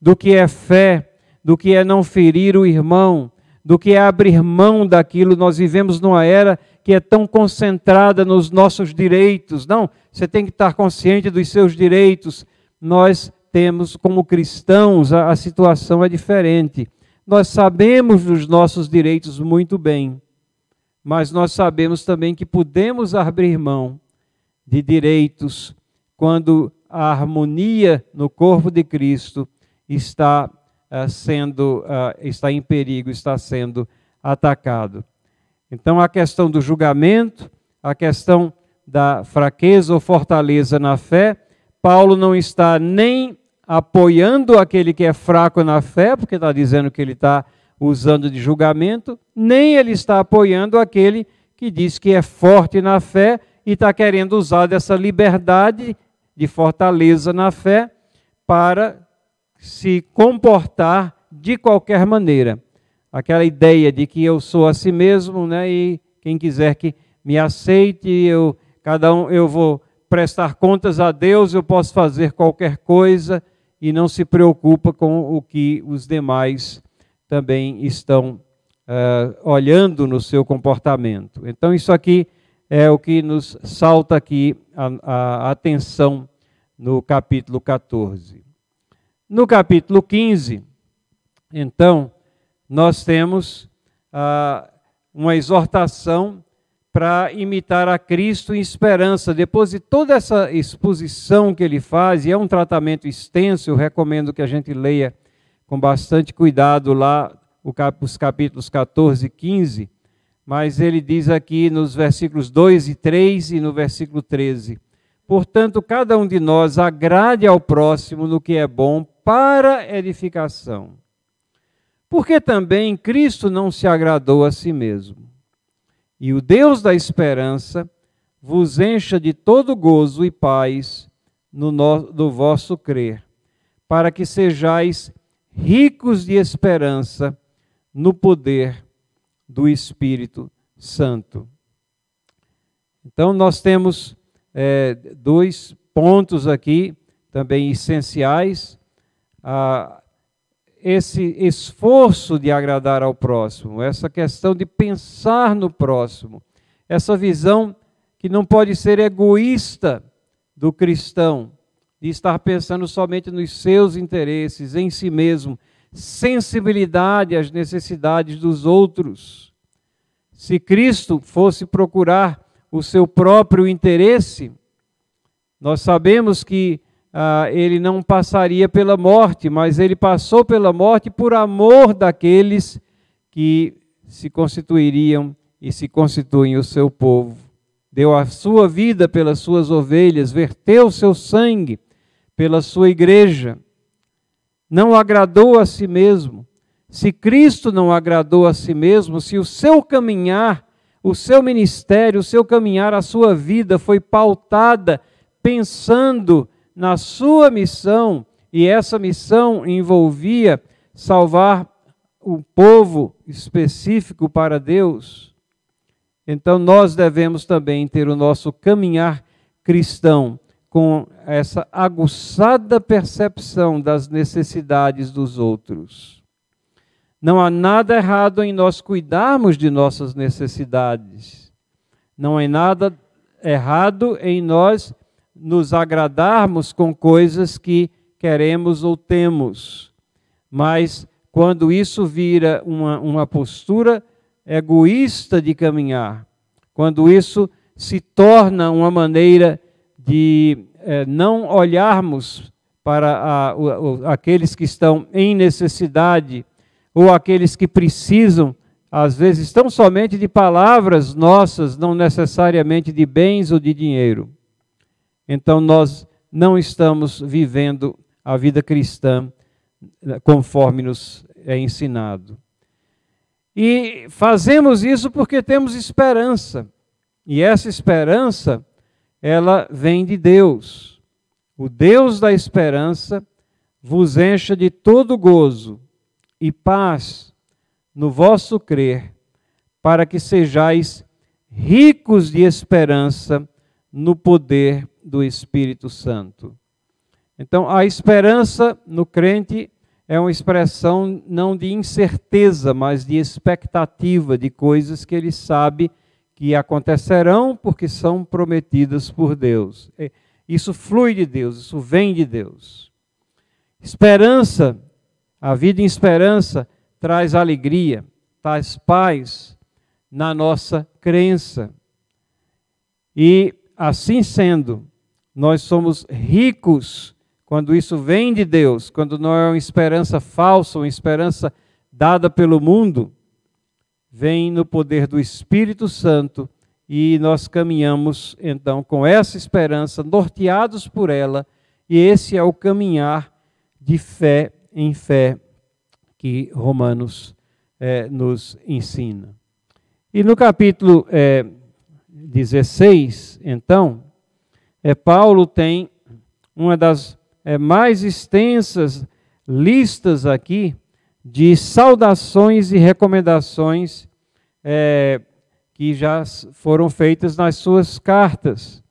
do que é fé, do que é não ferir o irmão, do que é abrir mão daquilo. Nós vivemos numa era que é tão concentrada nos nossos direitos. Não, você tem que estar consciente dos seus direitos. Nós temos como cristãos, a, a situação é diferente. Nós sabemos dos nossos direitos muito bem, mas nós sabemos também que podemos abrir mão de direitos quando a harmonia no corpo de Cristo está sendo uh, está em perigo, está sendo atacado. Então a questão do julgamento, a questão da fraqueza ou fortaleza na fé, Paulo não está nem apoiando aquele que é fraco na fé, porque está dizendo que ele está usando de julgamento, nem ele está apoiando aquele que diz que é forte na fé e está querendo usar dessa liberdade de fortaleza na fé para se comportar de qualquer maneira. Aquela ideia de que eu sou a si mesmo, né, e quem quiser que me aceite, eu cada um eu vou prestar contas a Deus, eu posso fazer qualquer coisa e não se preocupa com o que os demais também estão uh, olhando no seu comportamento. Então, isso aqui é o que nos salta aqui a, a atenção no capítulo 14. No capítulo 15, então, nós temos ah, uma exortação para imitar a Cristo em esperança. Depois de toda essa exposição que ele faz, e é um tratamento extenso, eu recomendo que a gente leia com bastante cuidado lá os capítulos 14 e 15, mas ele diz aqui nos versículos 2 e 3 e no versículo 13: Portanto, cada um de nós agrade ao próximo no que é bom para edificação. Porque também Cristo não se agradou a si mesmo. E o Deus da esperança vos encha de todo gozo e paz no, no, vosso crer, para que sejais ricos de esperança no poder do Espírito Santo. Então, nós temos é, dois pontos aqui também essenciais. Ah, esse esforço de agradar ao próximo, essa questão de pensar no próximo, essa visão que não pode ser egoísta do cristão, de estar pensando somente nos seus interesses, em si mesmo, sensibilidade às necessidades dos outros. Se Cristo fosse procurar o seu próprio interesse, nós sabemos que ah, ele não passaria pela morte, mas ele passou pela morte por amor daqueles que se constituiriam e se constituem o seu povo. Deu a sua vida pelas suas ovelhas, verteu seu sangue pela sua igreja. Não agradou a si mesmo. Se Cristo não agradou a si mesmo, se o seu caminhar o seu ministério, o seu caminhar, a sua vida foi pautada pensando na sua missão, e essa missão envolvia salvar um povo específico para Deus. Então nós devemos também ter o nosso caminhar cristão com essa aguçada percepção das necessidades dos outros. Não há nada errado em nós cuidarmos de nossas necessidades. Não há nada errado em nós nos agradarmos com coisas que queremos ou temos. Mas quando isso vira uma, uma postura egoísta de caminhar, quando isso se torna uma maneira de é, não olharmos para a, a, aqueles que estão em necessidade ou aqueles que precisam, às vezes, tão somente de palavras nossas, não necessariamente de bens ou de dinheiro. Então, nós não estamos vivendo a vida cristã né, conforme nos é ensinado. E fazemos isso porque temos esperança. E essa esperança, ela vem de Deus. O Deus da esperança vos encha de todo gozo e paz no vosso crer, para que sejais ricos de esperança no poder do Espírito Santo. Então, a esperança no crente é uma expressão não de incerteza, mas de expectativa de coisas que ele sabe que acontecerão porque são prometidas por Deus. É, isso flui de Deus, isso vem de Deus. Esperança a vida em esperança traz alegria, traz paz na nossa crença. E assim sendo, nós somos ricos quando isso vem de Deus, quando não é uma esperança falsa, uma esperança dada pelo mundo, vem no poder do Espírito Santo e nós caminhamos então com essa esperança, norteados por ela, e esse é o caminhar de fé em fé que Romanos é, nos ensina. E no capítulo é, 16, então, é, Paulo tem uma das é, mais extensas listas aqui de saudações e recomendações é, que já foram feitas nas suas cartas.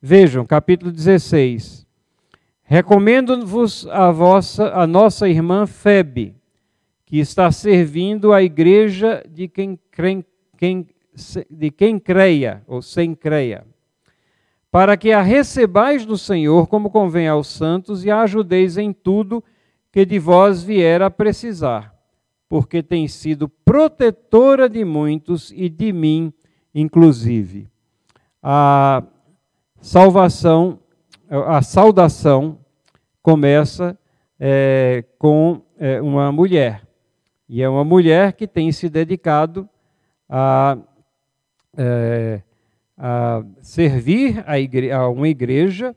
Vejam, capítulo 16. Recomendo-vos a a nossa irmã Febe, que está servindo a igreja de quem, quem de quem creia, ou sem creia, para que a recebais do Senhor como convém aos santos e a ajudeis em tudo que de vós vier a precisar, porque tem sido protetora de muitos e de mim, inclusive. A salvação, a saudação começa é, com é, uma mulher. E é uma mulher que tem se dedicado a, é, a servir a, igre a uma igreja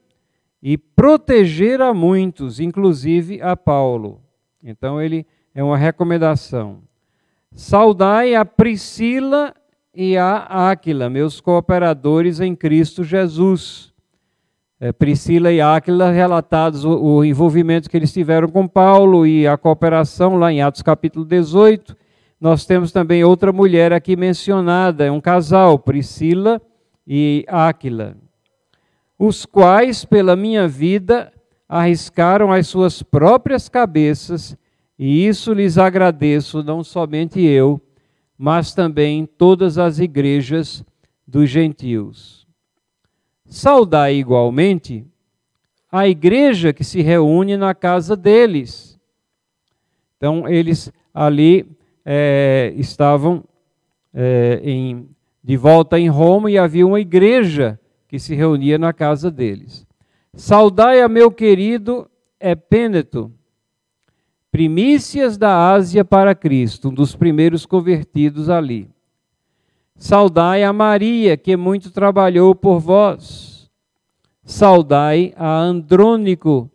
e proteger a muitos, inclusive a Paulo. Então, ele é uma recomendação. Saudai a Priscila e a Áquila, meus cooperadores em Cristo Jesus é, Priscila e Áquila relatados o, o, envolvimento que eles tiveram com Paulo e a cooperação lá em Atos capítulo 18. Nós temos também outra mulher aqui mencionada, é um casal, Priscila e Áquila, os quais, pela minha vida, arriscaram as suas próprias cabeças, e isso lhes agradeço, não somente eu, mas também todas as igrejas dos gentios. Saudai igualmente a igreja que se reúne na casa deles. Então, eles ali é, estavam é, em, de volta em Roma e havia uma igreja que se reunia na casa deles. Saudai a meu querido Epêneto, primícias da Ásia para Cristo, um dos primeiros convertidos ali. Saudai a Maria, que muito trabalhou por vós. Saudai a Andrônico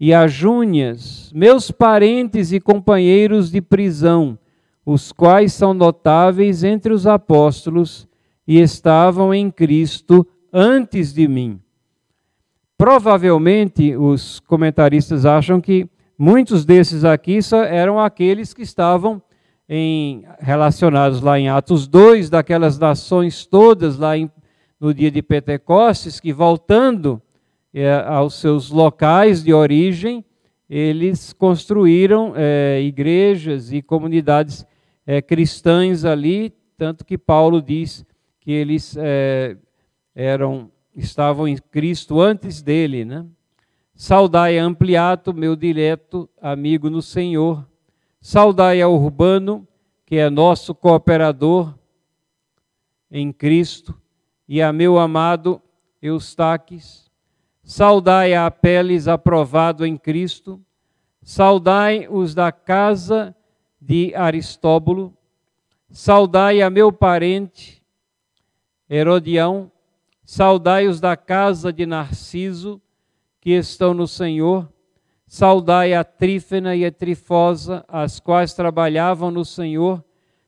e a Júnias, meus parentes e companheiros de prisão, os quais são notáveis entre os apóstolos e estavam em Cristo antes de mim. Provavelmente os comentaristas acham que muitos desses aqui eram aqueles que estavam em, relacionados lá em Atos 2, daquelas nações todas lá em, no dia de Pentecostes, que voltando é, aos seus locais de origem, eles construíram é, igrejas e comunidades é, cristãs ali, tanto que Paulo diz que eles é, eram estavam em Cristo antes dele, né? Saudai Ampliato, meu direto amigo no Senhor Saudai a Urbano, que é nosso cooperador em Cristo, e a meu amado Eustaques. Saudai a Apeles, aprovado em Cristo. Saudai os da casa de Aristóbulo. Saudai a meu parente Herodião. Saudai os da casa de Narciso, que estão no Senhor. Saudai a Trífena e a Trifosa, as quais trabalhavam no Senhor.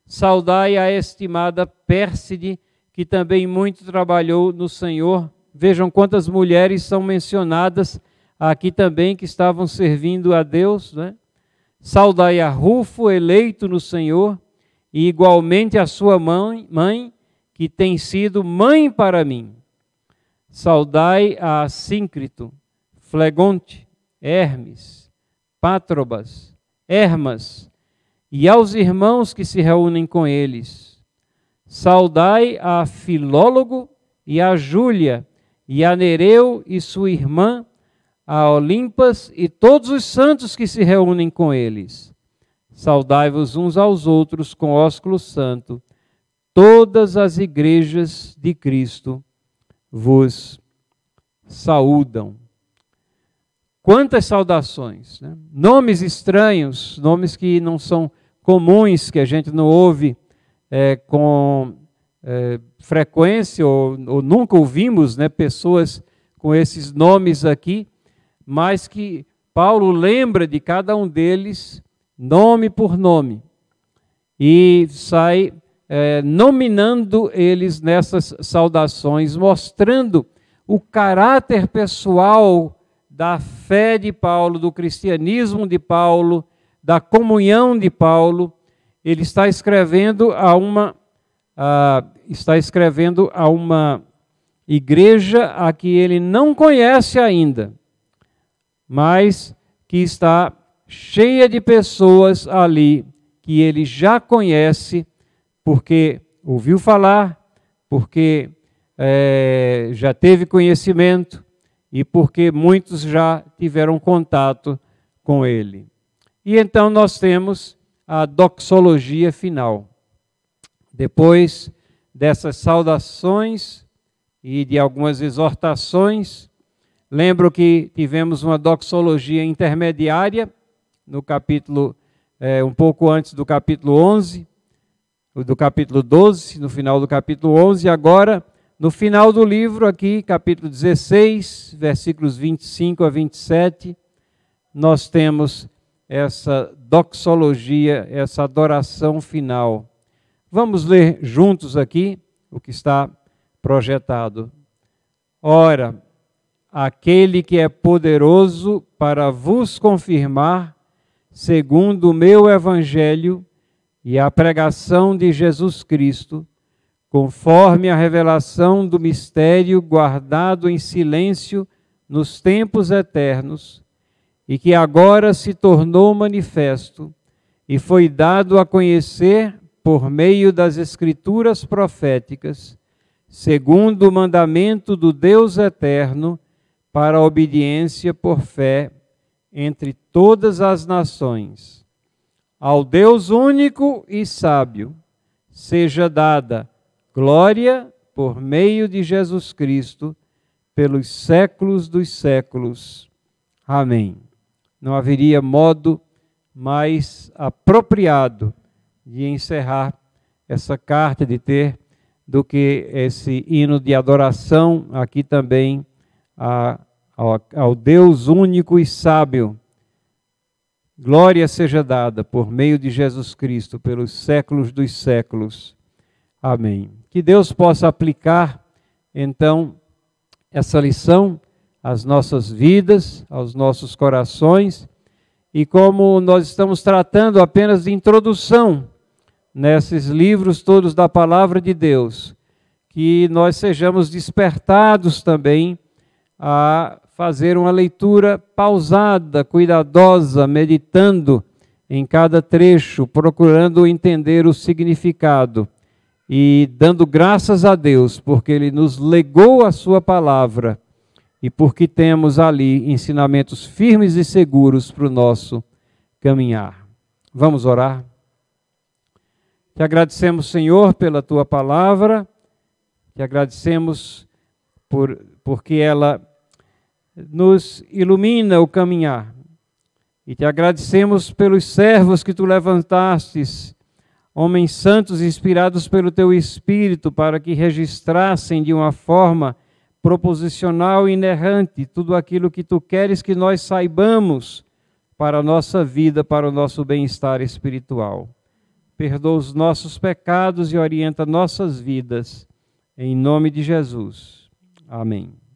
Saudai a estimada Pérside, que também muito trabalhou no Senhor. Vejam quantas mulheres são mencionadas aqui também que estavam servindo a Deus. Né? Saudai a Rufo, eleito no Senhor, e igualmente a sua mãe, mãe, que tem sido mãe para mim. Saudai a Síncrito, Flegonte, Hermes, Pátrobas, Hermas, e aos irmãos que se reúnem com eles. Saudai a Filólogo e a Júlia, e a Nereu e sua irmã, a Olimpas e todos os santos que se reúnem com eles. Saudai-vos uns aos outros com ósculo santo. Todas as igrejas de Cristo vos saúdam. Quantas saudações! Né? Nomes estranhos, nomes que não são comuns, que a gente não ouve é, com é, frequência ou, ou, nunca ouvimos né, pessoas com esses nomes aqui, mas que Paulo lembra de cada um deles, nome por nome, e sai é, nominando eles nessas saudações, mostrando o caráter pessoal da fé de Paulo, do cristianismo de Paulo, da comunhão de Paulo, ele está escrevendo a uma está escrevendo a uma igreja a que ele não conhece ainda, mas que está cheia de pessoas ali que ele já conhece, porque ouviu falar, porque é, já teve conhecimento e porque muitos já tiveram contato com ele. E então nós temos a doxologia final. Depois dessas saudações e de algumas exortações, lembro que tivemos uma doxologia intermediária no capítulo, é, um pouco antes do capítulo 11, do capítulo 12, no final do capítulo 11, agora no final do livro, aqui, capítulo 16, versículos 25 a 27, nós temos essa doxologia, essa adoração final. Vamos ler juntos aqui o que está projetado. Ora, aquele que é poderoso para vos confirmar, segundo o meu evangelho e a pregação de Jesus Cristo, conforme a revelação do mistério guardado em silêncio nos tempos eternos, e que agora se tornou manifesto e foi dado a conhecer por meio das Escrituras proféticas, segundo o mandamento do Deus eterno, para a obediência por fé entre todas as nações. Ao Deus único e sábio seja dada glória por meio de Jesus Cristo, pelos séculos dos séculos. Amém. Não haveria modo mais apropriado de encerrar essa carta, de ter, do que esse hino de adoração aqui também a, ao, ao Deus único e sábio. Glória seja dada por meio de Jesus Cristo pelos séculos dos séculos. Amém. Que Deus possa aplicar, então, essa lição às nossas vidas, aos nossos corações, e como nós estamos tratando apenas de introdução nesses livros todos da palavra de Deus, que nós sejamos despertados também a fazer uma leitura pausada, cuidadosa, meditando em cada trecho, procurando entender o significado e dando graças a Deus, porque Ele nos legou a Sua palavra e porque temos ali ensinamentos firmes e seguros para o nosso caminhar. Vamos orar? Te agradecemos, Senhor, pela Tua palavra, te agradecemos por, porque ela nos ilumina o caminhar. E te agradecemos pelos servos que tu levantastes homens santos inspirados pelo teu Espírito, para que registrassem de uma forma proposicional e inerrante tudo aquilo que tu queres que nós saibamos para a nossa vida, para o nosso bem-estar espiritual. Perdoa os nossos pecados e orienta nossas vidas. Em nome de Jesus. Amém.